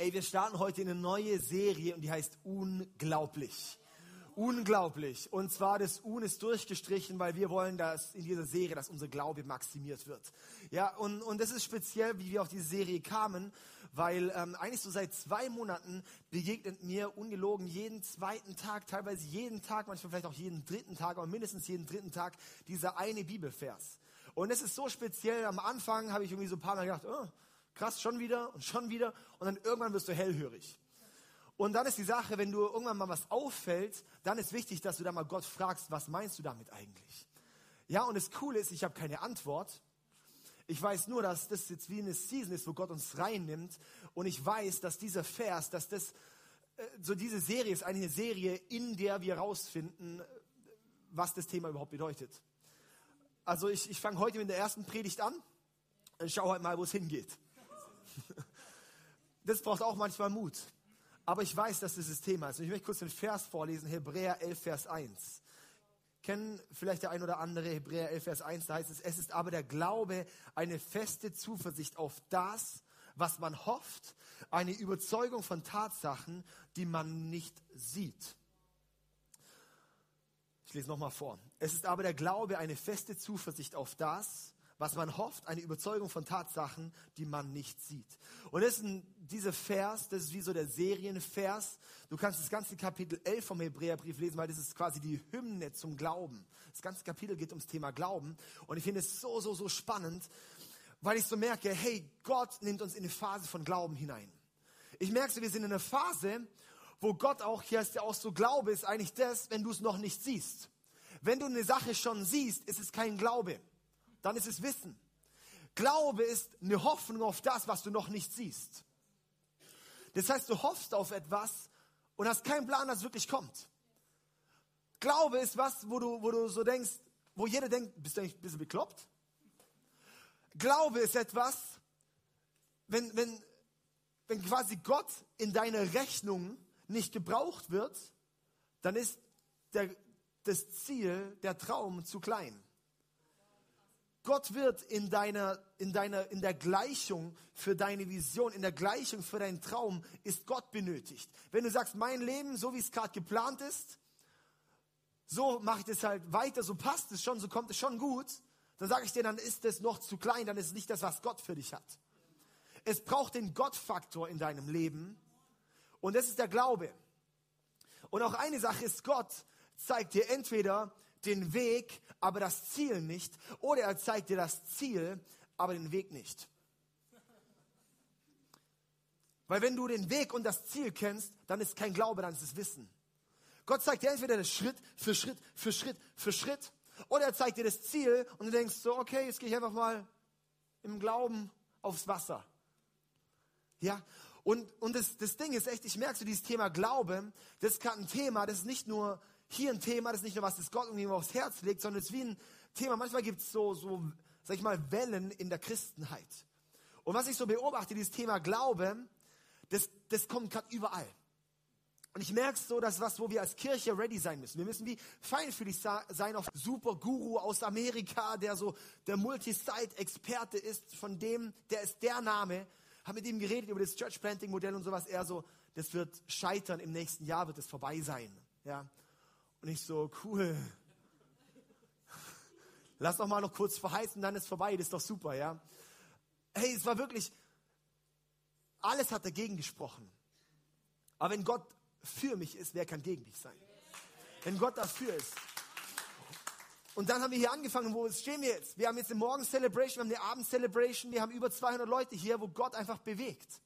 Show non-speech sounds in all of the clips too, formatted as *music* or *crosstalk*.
Hey, wir starten heute eine neue Serie und die heißt Unglaublich. Unglaublich. Und zwar das Un ist durchgestrichen, weil wir wollen, dass in dieser Serie, dass unser Glaube maximiert wird. Ja, und, und das ist speziell, wie wir auf diese Serie kamen, weil ähm, eigentlich so seit zwei Monaten begegnet mir ungelogen jeden zweiten Tag, teilweise jeden Tag, manchmal vielleicht auch jeden dritten Tag, aber mindestens jeden dritten Tag dieser eine Bibelvers. Und es ist so speziell, am Anfang habe ich irgendwie so ein paar Mal gedacht, oh, krass, schon wieder und schon wieder. Und dann irgendwann wirst du hellhörig. Und dann ist die Sache, wenn du irgendwann mal was auffällt, dann ist wichtig, dass du da mal Gott fragst, was meinst du damit eigentlich? Ja, und das Coole ist, ich habe keine Antwort. Ich weiß nur, dass das jetzt wie eine Season ist, wo Gott uns reinnimmt. Und ich weiß, dass dieser Vers, dass das, äh, so diese Serie ist eine Serie, in der wir rausfinden, was das Thema überhaupt bedeutet. Also ich, ich fange heute mit der ersten Predigt an und schau halt mal, wo es hingeht. *laughs* Das braucht auch manchmal Mut. Aber ich weiß, dass das das Thema ist. Und ich möchte kurz den Vers vorlesen, Hebräer 11, Vers 1. Kennen vielleicht der ein oder andere Hebräer 11, Vers 1, da heißt es, es ist aber der Glaube eine feste Zuversicht auf das, was man hofft, eine Überzeugung von Tatsachen, die man nicht sieht. Ich lese nochmal vor. Es ist aber der Glaube eine feste Zuversicht auf das, was man hofft, eine Überzeugung von Tatsachen, die man nicht sieht. Und das ist ein, dieser Vers, das ist wie so der Serienvers. Du kannst das ganze Kapitel 11 vom Hebräerbrief lesen, weil das ist quasi die Hymne zum Glauben. Das ganze Kapitel geht ums Thema Glauben. Und ich finde es so, so, so spannend, weil ich so merke, hey, Gott nimmt uns in eine Phase von Glauben hinein. Ich merke so, wir sind in einer Phase, wo Gott auch, hier ist ja auch so, Glaube ist eigentlich das, wenn du es noch nicht siehst. Wenn du eine Sache schon siehst, ist es kein Glaube dann ist es Wissen. Glaube ist eine Hoffnung auf das, was du noch nicht siehst. Das heißt, du hoffst auf etwas und hast keinen Plan, dass es wirklich kommt. Glaube ist was, wo du, wo du so denkst, wo jeder denkt, bist du eigentlich ein bisschen bekloppt? Glaube ist etwas, wenn, wenn, wenn quasi Gott in deiner Rechnung nicht gebraucht wird, dann ist der, das Ziel, der Traum zu klein. Gott wird in deiner, in deiner, in der Gleichung für deine Vision, in der Gleichung für deinen Traum ist Gott benötigt. Wenn du sagst, mein Leben, so wie es gerade geplant ist, so mache ich das halt weiter, so passt es schon, so kommt es schon gut, dann sage ich dir, dann ist es noch zu klein, dann ist es nicht das, was Gott für dich hat. Es braucht den Gottfaktor in deinem Leben und das ist der Glaube. Und auch eine Sache ist, Gott zeigt dir entweder den Weg, aber das Ziel nicht. Oder er zeigt dir das Ziel, aber den Weg nicht. Weil wenn du den Weg und das Ziel kennst, dann ist kein Glaube, dann ist es Wissen. Gott zeigt dir entweder das Schritt für Schritt für Schritt für Schritt, oder er zeigt dir das Ziel und du denkst so, okay, jetzt gehe ich einfach mal im Glauben aufs Wasser. Ja, und, und das, das Ding ist echt, ich merke so dieses Thema Glaube, das ist gerade ein Thema, das ist nicht nur hier ein Thema, das ist nicht nur was, das Gott irgendwie aufs Herz legt, sondern es ist wie ein Thema. Manchmal gibt es so, so, sag ich mal, Wellen in der Christenheit. Und was ich so beobachte, dieses Thema Glaube, das, das kommt gerade überall. Und ich merke so, dass was, wo wir als Kirche ready sein müssen. Wir müssen wie feinfühlig sein auf Super Guru aus Amerika, der so der Multisite-Experte ist, von dem, der ist der Name. Haben mit ihm geredet über das Church Planting Modell und sowas. Er so, das wird scheitern im nächsten Jahr, wird es vorbei sein. Ja. Und ich so, cool. Lass doch mal noch kurz verheißen, dann ist vorbei, das ist doch super, ja. Hey, es war wirklich, alles hat dagegen gesprochen. Aber wenn Gott für mich ist, wer kann gegen dich sein? Wenn Gott dafür ist. Und dann haben wir hier angefangen, wo stehen wir jetzt? Wir haben jetzt eine Morgen-Celebration, wir haben eine Abend-Celebration, wir haben über 200 Leute hier, wo Gott einfach bewegt.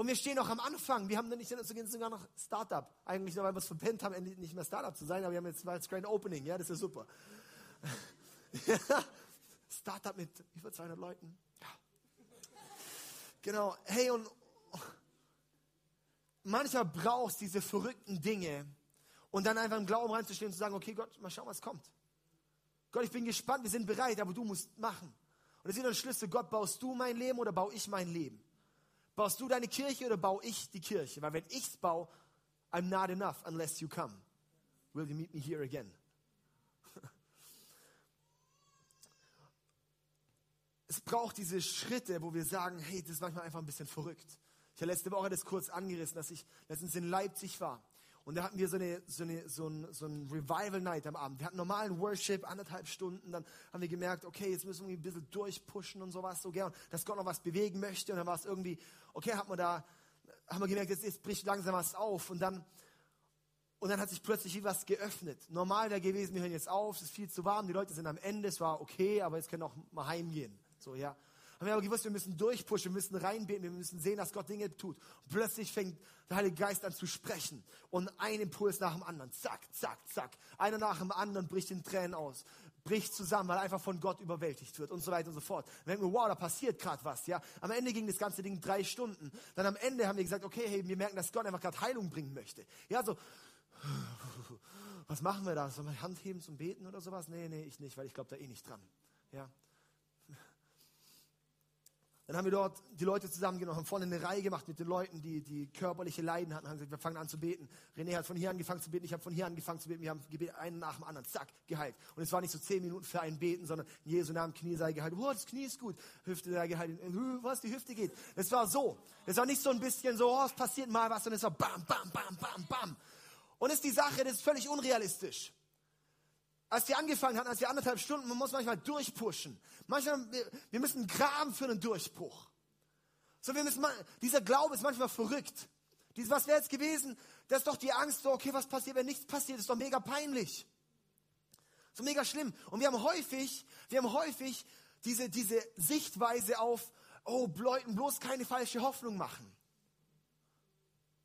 Und wir stehen noch am Anfang. Wir haben nicht sogar noch Startup. Eigentlich nur, weil wir es verpennt haben, nicht mehr Startup zu sein, aber wir haben jetzt mal das Grand Opening. Ja, das ist super. *laughs* Startup mit über 200 Leuten. Ja. Genau. Hey, und manchmal brauchst du diese verrückten Dinge und dann einfach im Glauben reinzustehen und zu sagen, okay, Gott, mal schauen, was kommt. Gott, ich bin gespannt, wir sind bereit, aber du musst machen. Und das ist wieder ein Schlüssel. Gott, baust du mein Leben oder baue ich mein Leben? Baust du deine Kirche oder baue ich die Kirche? Weil wenn ich's baue, I'm not enough unless you come. Will you meet me here again? *laughs* es braucht diese Schritte, wo wir sagen, hey, das ist manchmal einfach ein bisschen verrückt. Ich habe letzte Woche das kurz angerissen, dass ich letztens in Leipzig war. Und da hatten wir so, eine, so, eine, so, ein, so ein Revival Night am Abend. Wir hatten normalen Worship, anderthalb Stunden. Dann haben wir gemerkt, okay, jetzt müssen wir ein bisschen durchpushen und sowas so gern, dass Gott noch was bewegen möchte. Und dann war es irgendwie, okay, hat man da, haben wir gemerkt, jetzt, jetzt bricht langsam was auf. Und dann, und dann hat sich plötzlich wie was geöffnet. Normal wäre gewesen, wir hören jetzt auf, es ist viel zu warm, die Leute sind am Ende, es war okay, aber jetzt können auch mal heimgehen. So, ja. Haben wir aber gewusst, wir müssen durchpushen, wir müssen reinbeten, wir müssen sehen, dass Gott Dinge tut. Plötzlich fängt der Heilige Geist an zu sprechen. Und ein Impuls nach dem anderen. Zack, zack, zack. Einer nach dem anderen bricht in Tränen aus. Bricht zusammen, weil er einfach von Gott überwältigt wird und so weiter und so fort. Dann denken wir, wow, da passiert gerade was, ja. Am Ende ging das ganze Ding drei Stunden. Dann am Ende haben wir gesagt, okay, hey, wir merken, dass Gott einfach gerade Heilung bringen möchte. Ja, so, was machen wir da? Sollen wir Hand heben zum Beten oder sowas? Nee, nee, ich nicht, weil ich glaube da eh nicht dran. Ja. Dann haben wir dort die Leute zusammengenommen, haben vorne eine Reihe gemacht mit den Leuten, die, die körperliche Leiden hatten, haben gesagt, wir fangen an zu beten. René hat von hier angefangen zu beten, ich habe von hier angefangen zu beten, wir haben gebetet, einen nach dem anderen, zack, geheilt. Und es war nicht so zehn Minuten für ein Beten, sondern in Jesu Namen, Knie sei geheilt, oh, das Knie ist gut, Hüfte sei geheilt, was, die Hüfte geht. Es war so. Es war nicht so ein bisschen so, oh, es passiert mal was, sondern es war bam, bam, bam, bam, bam. Und ist die Sache, das ist völlig unrealistisch als die angefangen hatten, als die anderthalb Stunden, man muss manchmal durchpushen. Manchmal, wir, wir müssen graben für einen Durchbruch. So, wir müssen, dieser Glaube ist manchmal verrückt. Dies, was wäre jetzt gewesen? Das ist doch die Angst, so, okay, was passiert, wenn nichts passiert? Ist doch mega peinlich. So mega schlimm. Und wir haben häufig, wir haben häufig diese, diese Sichtweise auf, oh, Leuten bloß keine falsche Hoffnung machen.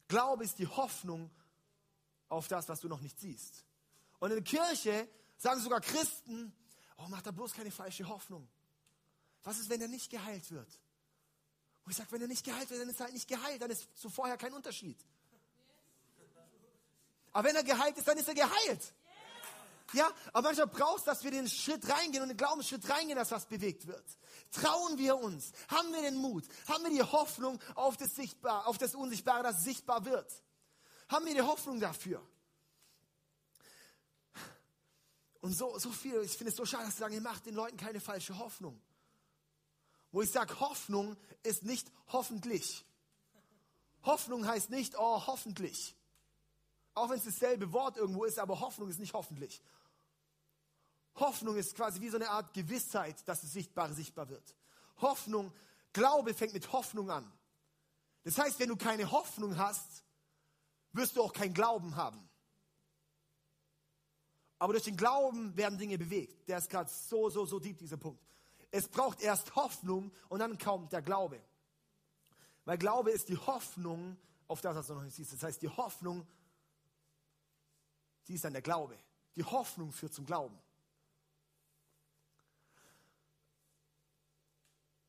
Glaube ist die Hoffnung auf das, was du noch nicht siehst. Und in der Kirche Sagen sogar Christen, oh, mach da bloß keine falsche Hoffnung. Was ist, wenn er nicht geheilt wird? Und ich sage, wenn er nicht geheilt wird, dann ist er halt nicht geheilt, dann ist zu vorher kein Unterschied. Aber wenn er geheilt ist, dann ist er geheilt. Ja, aber manchmal brauchst du, dass wir den Schritt reingehen und den Glaubensschritt reingehen, dass was bewegt wird. Trauen wir uns? Haben wir den Mut? Haben wir die Hoffnung auf das Sichtbare, auf das Unsichtbare, das sichtbar wird? Haben wir die Hoffnung dafür? Und so, so viel, ich finde es so schade, dass sie sagen, ihr macht den Leuten keine falsche Hoffnung. Wo ich sage, Hoffnung ist nicht hoffentlich. Hoffnung heißt nicht, oh, hoffentlich. Auch wenn es dasselbe Wort irgendwo ist, aber Hoffnung ist nicht hoffentlich. Hoffnung ist quasi wie so eine Art Gewissheit, dass das Sichtbare sichtbar wird. Hoffnung, Glaube fängt mit Hoffnung an. Das heißt, wenn du keine Hoffnung hast, wirst du auch kein Glauben haben. Aber durch den Glauben werden Dinge bewegt. Der ist gerade so, so, so deep, dieser Punkt. Es braucht erst Hoffnung und dann kommt der Glaube. Weil Glaube ist die Hoffnung auf das, was du noch nicht siehst. Das heißt, die Hoffnung, die ist dann der Glaube. Die Hoffnung führt zum Glauben.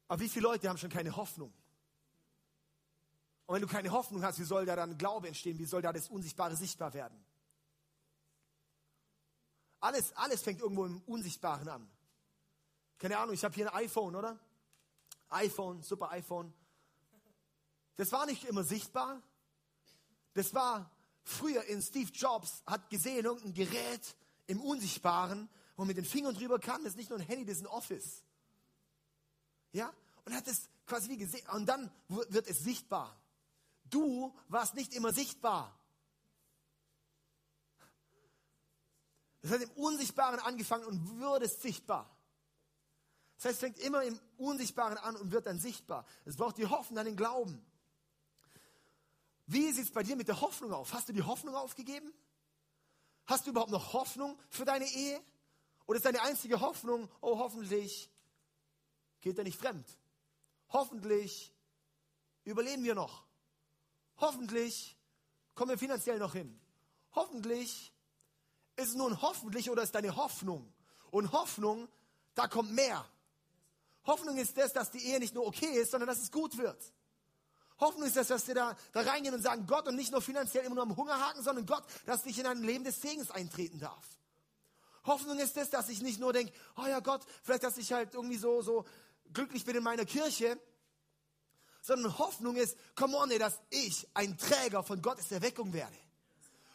Aber wie viele Leute haben schon keine Hoffnung? Und wenn du keine Hoffnung hast, wie soll da dann Glaube entstehen? Wie soll da das Unsichtbare sichtbar werden? Alles, alles fängt irgendwo im Unsichtbaren an. Keine Ahnung, ich habe hier ein iPhone, oder? iPhone, super iPhone. Das war nicht immer sichtbar. Das war früher in Steve Jobs, hat gesehen, irgendein Gerät im Unsichtbaren, wo man mit den Fingern drüber kann. Das ist nicht nur ein Handy, das ist ein Office. Ja? Und hat es quasi wie gesehen. Und dann wird es sichtbar. Du warst nicht immer sichtbar. Das hat im Unsichtbaren angefangen und wird sichtbar. Das heißt, es fängt immer im Unsichtbaren an und wird dann sichtbar. Es braucht die Hoffnung an den Glauben. Wie sieht es bei dir mit der Hoffnung auf? Hast du die Hoffnung aufgegeben? Hast du überhaupt noch Hoffnung für deine Ehe? Oder ist deine einzige Hoffnung, oh hoffentlich geht er nicht fremd? Hoffentlich überleben wir noch. Hoffentlich kommen wir finanziell noch hin. Hoffentlich ist nun hoffentlich oder ist deine Hoffnung? Und Hoffnung, da kommt mehr. Hoffnung ist das, dass die Ehe nicht nur okay ist, sondern dass es gut wird. Hoffnung ist das, dass wir da, da reingehen und sagen, Gott und nicht nur finanziell immer nur am Hungerhaken, sondern Gott, dass ich in ein Leben des Segens eintreten darf. Hoffnung ist das, dass ich nicht nur denke, oh ja Gott, vielleicht, dass ich halt irgendwie so, so glücklich bin in meiner Kirche, sondern Hoffnung ist, come on, ey, dass ich ein Träger von Gottes Erweckung werde.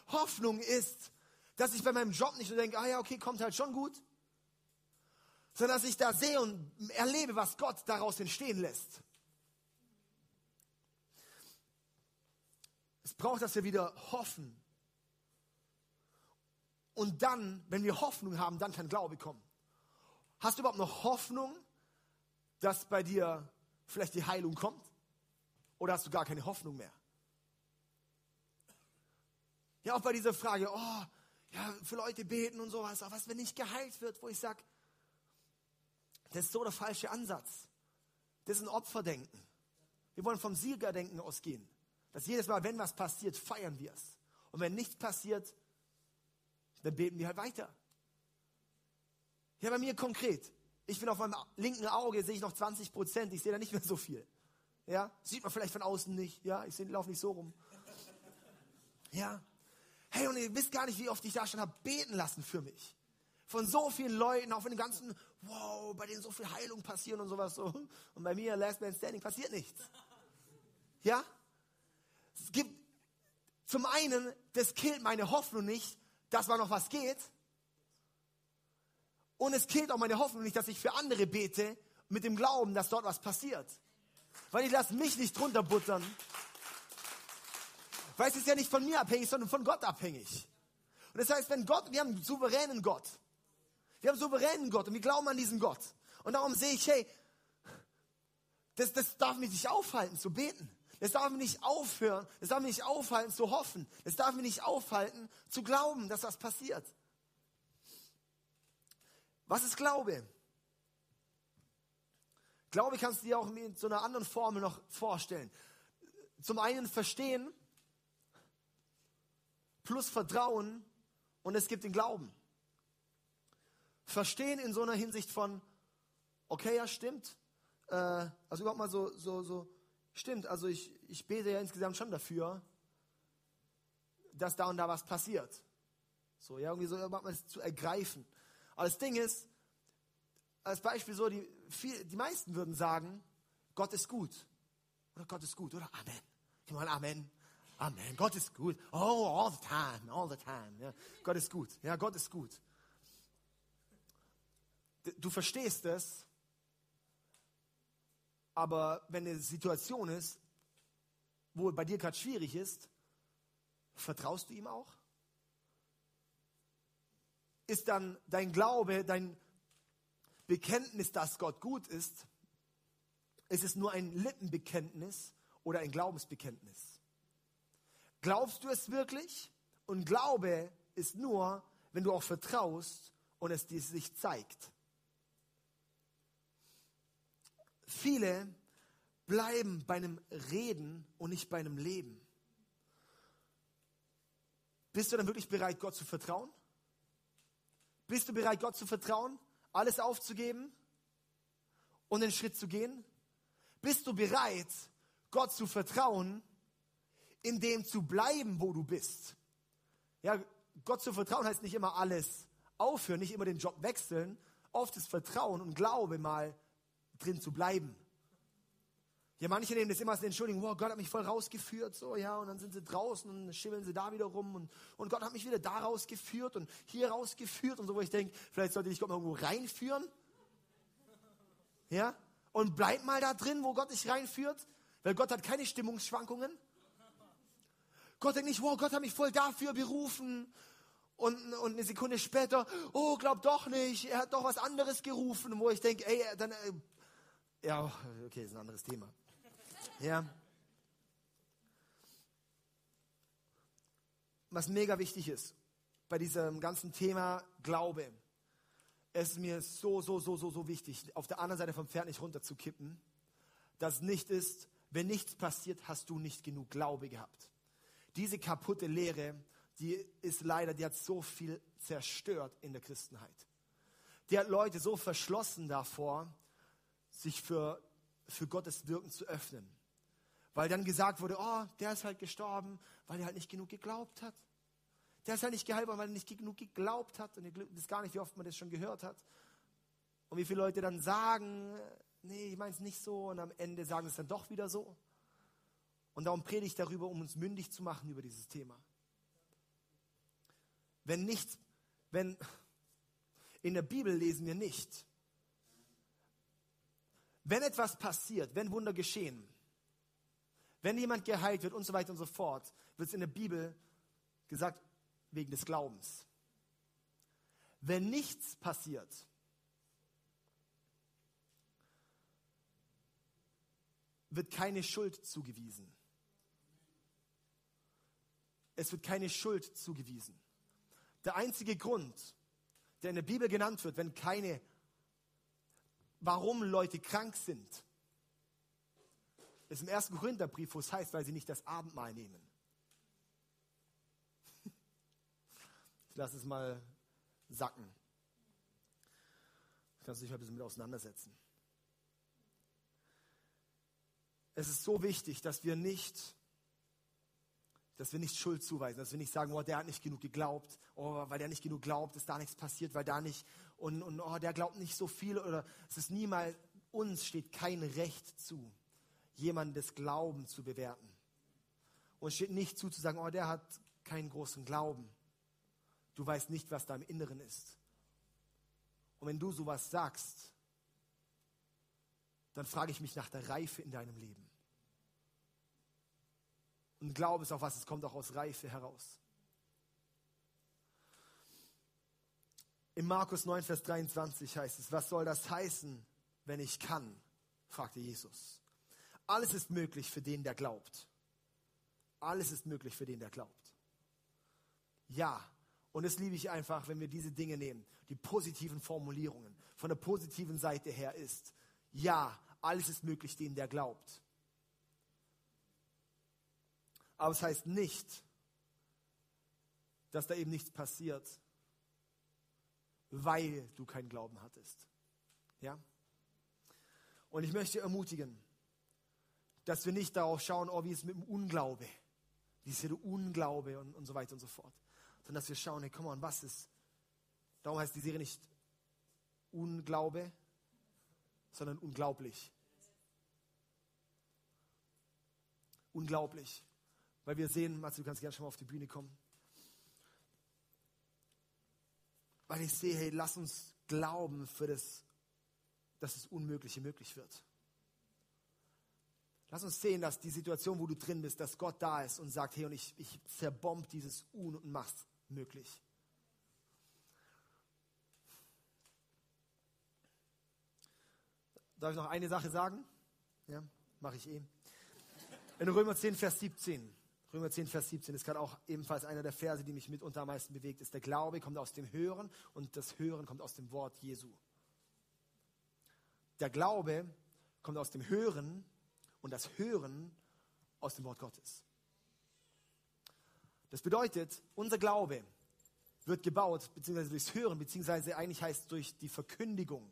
Hoffnung ist, dass ich bei meinem Job nicht so denke, ah ja, okay, kommt halt schon gut. sondern dass ich da sehe und erlebe, was Gott daraus entstehen lässt. Es braucht, dass wir wieder hoffen. Und dann, wenn wir Hoffnung haben, dann kann Glaube kommen. Hast du überhaupt noch Hoffnung, dass bei dir vielleicht die Heilung kommt? Oder hast du gar keine Hoffnung mehr? Ja, auch bei dieser Frage, oh, ja, für Leute beten und sowas, aber was, wenn nicht geheilt wird, wo ich sage, das ist so der falsche Ansatz. Das ist ein Opferdenken. Wir wollen vom Siegerdenken ausgehen. Dass jedes Mal, wenn was passiert, feiern wir es. Und wenn nichts passiert, dann beten wir halt weiter. Ja, bei mir konkret. Ich bin auf meinem linken Auge, sehe ich noch 20 Prozent. Ich sehe da nicht mehr so viel. Ja, sieht man vielleicht von außen nicht. Ja, ich laufe nicht so rum. Ja. Hey, und ihr wisst gar nicht, wie oft ich da schon habe beten lassen für mich. Von so vielen Leuten, auch von den ganzen, wow, bei denen so viel Heilung passieren und sowas so. Und bei mir, Last Man Standing, passiert nichts. Ja? Es gibt zum einen, das killt meine Hoffnung nicht, dass mal noch was geht. Und es killt auch meine Hoffnung nicht, dass ich für andere bete, mit dem Glauben, dass dort was passiert. Weil ich lasse mich nicht drunter buttern. Weil es ist ja nicht von mir abhängig, sondern von Gott abhängig. Und das heißt, wenn Gott, wir haben einen souveränen Gott. Wir haben einen souveränen Gott und wir glauben an diesen Gott. Und darum sehe ich, hey, das, das darf mich nicht aufhalten zu beten. Es darf mich nicht aufhören, es darf mich nicht aufhalten zu hoffen. Es darf mich nicht aufhalten zu glauben, dass das passiert. Was ist Glaube? Glaube kannst du dir auch in so einer anderen Formel noch vorstellen. Zum einen verstehen plus Vertrauen und es gibt den Glauben. Verstehen in so einer Hinsicht von, okay, ja, stimmt. Äh, also überhaupt mal so, so, so Stimmt, also ich, ich bete ja insgesamt schon dafür, dass da und da was passiert. So, ja, irgendwie so mal zu ergreifen. Aber das Ding ist, als Beispiel so, die, viel, die meisten würden sagen, Gott ist gut. Oder Gott ist gut, oder Amen. Ich meine, Amen. Amen. Gott ist gut. Oh, all the time, all the time. Ja, Gott ist gut. Ja, Gott ist gut. Du verstehst es, aber wenn eine Situation ist, wo bei dir gerade schwierig ist, vertraust du ihm auch? Ist dann dein Glaube, dein Bekenntnis, dass Gott gut ist, ist es nur ein Lippenbekenntnis oder ein Glaubensbekenntnis? Glaubst du es wirklich? Und Glaube ist nur, wenn du auch vertraust und es dir sich zeigt. Viele bleiben bei einem Reden und nicht bei einem Leben. Bist du dann wirklich bereit, Gott zu vertrauen? Bist du bereit, Gott zu vertrauen, alles aufzugeben und den Schritt zu gehen? Bist du bereit, Gott zu vertrauen, in dem zu bleiben, wo du bist? Ja, Gott zu vertrauen heißt nicht immer alles aufhören, nicht immer den Job wechseln. Oft ist Vertrauen und Glaube mal drin zu bleiben. Ja, manche nehmen das immer als Entschuldigung, wow, Gott hat mich voll rausgeführt, so, ja, und dann sind sie draußen und schimmeln sie da wieder rum und, und Gott hat mich wieder da rausgeführt und hier rausgeführt und so, wo ich denke, vielleicht sollte ich Gott mal irgendwo reinführen. Ja, und bleib mal da drin, wo Gott dich reinführt, weil Gott hat keine Stimmungsschwankungen. Gott denkt nicht, wow, Gott hat mich voll dafür berufen. Und, und eine Sekunde später, oh, glaub doch nicht, er hat doch was anderes gerufen, wo ich denke, ey, dann, äh, ja, okay, ist ein anderes Thema. Ja. Was mega wichtig ist bei diesem ganzen Thema Glaube, es ist mir so, so, so, so, so wichtig, auf der anderen Seite vom Pferd nicht runterzukippen, dass nicht ist, wenn nichts passiert, hast du nicht genug Glaube gehabt. Diese kaputte Lehre, die ist leider, die hat so viel zerstört in der Christenheit. Die hat Leute so verschlossen davor, sich für, für Gottes Wirken zu öffnen. Weil dann gesagt wurde, oh, der ist halt gestorben, weil er halt nicht genug geglaubt hat. Der ist halt nicht geheilt, weil er nicht genug geglaubt hat. Und ihr wisst gar nicht, wie oft man das schon gehört hat. Und wie viele Leute dann sagen, nee, ich meine es nicht so. Und am Ende sagen es dann doch wieder so. Und darum predige ich darüber, um uns mündig zu machen über dieses Thema. Wenn nichts, wenn in der Bibel lesen wir nicht, Wenn etwas passiert, wenn Wunder geschehen, wenn jemand geheilt wird und so weiter und so fort, wird es in der Bibel gesagt, wegen des Glaubens. Wenn nichts passiert, wird keine Schuld zugewiesen. Es wird keine Schuld zugewiesen. Der einzige Grund, der in der Bibel genannt wird, wenn keine, warum Leute krank sind, ist im ersten Korintherbrief, wo es heißt, weil sie nicht das Abendmahl nehmen. *laughs* Ich lasse es mal sacken. Ich kann es sich mal ein bisschen mit auseinandersetzen. Es ist so wichtig, dass wir nicht, dass wir nicht Schuld zuweisen, dass wir nicht sagen, oh, der hat nicht genug geglaubt, oh, weil der nicht genug glaubt, ist da nichts passiert, weil da nicht, und, und oh, der glaubt nicht so viel, oder es ist niemals, uns steht kein Recht zu, jemandes Glauben zu bewerten. Und es steht nicht zu, zu sagen, oh, der hat keinen großen Glauben. Du weißt nicht, was da im Inneren ist. Und wenn du sowas sagst, dann frage ich mich nach der Reife in deinem Leben. Und Glaube ist auch was, es kommt auch aus Reife heraus. In Markus 9, Vers 23 heißt es, was soll das heißen, wenn ich kann? fragte Jesus. Alles ist möglich für den, der glaubt. Alles ist möglich für den, der glaubt. Ja, und das liebe ich einfach, wenn wir diese Dinge nehmen, die positiven Formulierungen von der positiven Seite her ist, ja, alles ist möglich dem, der glaubt. Aber es heißt nicht, dass da eben nichts passiert, weil du keinen Glauben hattest. Ja? Und ich möchte ermutigen, dass wir nicht darauf schauen, oh, wie ist es mit dem Unglaube, wie ist hier der Unglaube und, und so weiter und so fort sondern dass wir schauen, hey, komm on, was ist? Darum heißt die Serie nicht Unglaube, sondern unglaublich. Unglaublich. Weil wir sehen, Mats, du kannst gerne schon mal auf die Bühne kommen. Weil ich sehe, hey, lass uns glauben für das, dass das Unmögliche möglich wird. Lass uns sehen, dass die Situation, wo du drin bist, dass Gott da ist und sagt, hey, und ich, ich zerbomb dieses Un und mach's möglich. Darf ich noch eine Sache sagen? Ja, mache ich eh. In Römer 10, Vers 17. Römer 10, Vers 17 ist gerade auch ebenfalls einer der Verse, die mich mitunter am meisten bewegt, ist der Glaube kommt aus dem Hören und das Hören kommt aus dem Wort Jesu. Der Glaube kommt aus dem Hören und das Hören aus dem Wort Gottes. Das bedeutet, unser Glaube wird gebaut, beziehungsweise durchs Hören, beziehungsweise eigentlich heißt durch die Verkündigung,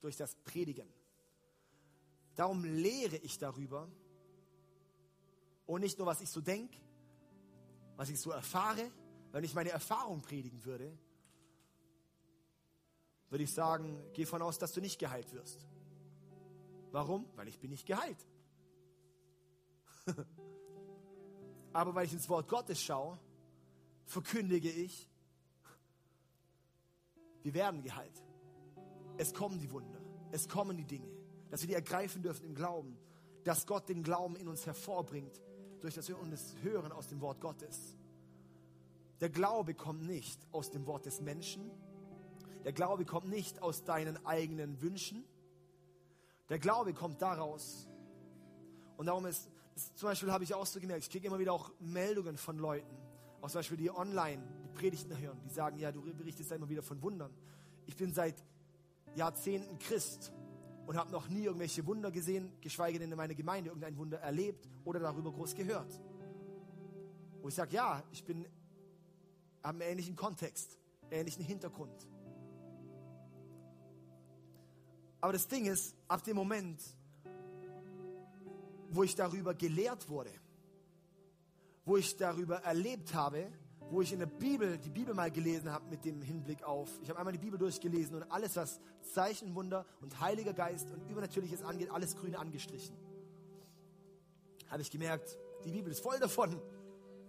durch das Predigen. Darum lehre ich darüber und nicht nur, was ich so denke, was ich so erfahre. Wenn ich meine Erfahrung predigen würde, würde ich sagen, geh von aus, dass du nicht geheilt wirst. Warum? Weil ich bin nicht geheilt. *laughs* Aber weil ich ins Wort Gottes schaue, verkündige ich, wir werden geheilt. Es kommen die Wunder, es kommen die Dinge, dass wir die ergreifen dürfen im Glauben, dass Gott den Glauben in uns hervorbringt, durch das Hören aus dem Wort Gottes. Der Glaube kommt nicht aus dem Wort des Menschen. Der Glaube kommt nicht aus deinen eigenen Wünschen. Der Glaube kommt daraus. Und darum ist das, zum Beispiel habe ich auch so gemerkt, ich kriege immer wieder auch Meldungen von Leuten, auch zum Beispiel die online die Predigten hören, die sagen, ja, du berichtest da immer wieder von Wundern. Ich bin seit Jahrzehnten Christ und habe noch nie irgendwelche Wunder gesehen, geschweige denn in meiner Gemeinde irgendein Wunder erlebt oder darüber groß gehört. Wo ich sage, ja, ich bin, einen ähnlichen Kontext, ähnlichen Hintergrund. Aber das Ding ist, ab dem Moment, wo ich darüber gelehrt wurde, wo ich darüber erlebt habe, wo ich in der Bibel, die Bibel mal gelesen habe mit dem Hinblick auf, ich habe einmal die Bibel durchgelesen und alles, was Zeichen, Wunder und Heiliger Geist und Übernatürliches angeht, alles grün angestrichen. Habe ich gemerkt, die Bibel ist voll davon.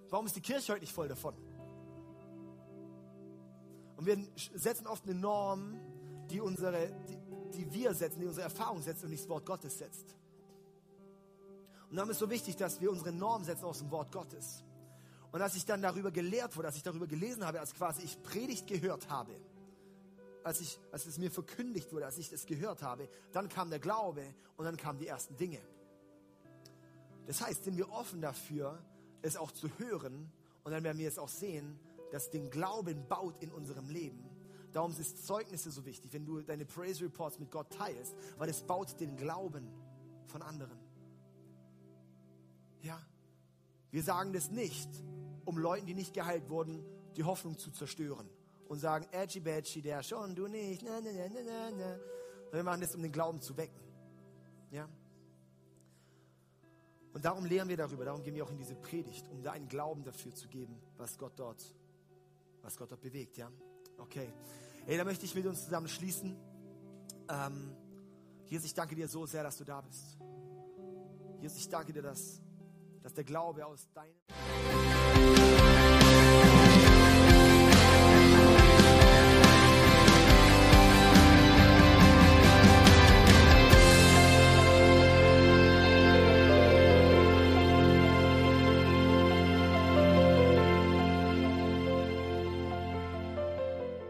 Warum ist die Kirche heute nicht voll davon? Und wir setzen oft eine Norm, die unsere, die, die wir setzen, die unsere Erfahrung setzt und nicht das Wort Gottes setzt. Und darum ist so wichtig, dass wir unsere Norm setzen aus dem Wort Gottes. Und als ich dann darüber gelehrt wurde, als ich darüber gelesen habe, als quasi ich Predigt gehört habe, als, ich, als es mir verkündigt wurde, als ich das gehört habe, dann kam der Glaube und dann kamen die ersten Dinge. Das heißt, sind wir offen dafür, es auch zu hören und dann werden wir es auch sehen, dass den Glauben baut in unserem Leben. Darum ist Zeugnisse so wichtig, wenn du deine Praise Reports mit Gott teilst, weil es baut den Glauben von anderen. Ja, wir sagen das nicht, um Leuten, die nicht geheilt wurden, die Hoffnung zu zerstören und sagen, Edgy Badgy, der schon, du nicht, na, na, na, na, na. Wir machen das, um den Glauben zu wecken. Ja? Und darum lehren wir darüber, darum gehen wir auch in diese Predigt, um da einen Glauben dafür zu geben, was Gott dort, was Gott dort bewegt, ja? Okay. Hey, da möchte ich mit uns zusammen schließen. Ähm, Jesus, ich danke dir so sehr, dass du da bist. Jesus, ich danke dir, dass, dass der Glaube aus deinem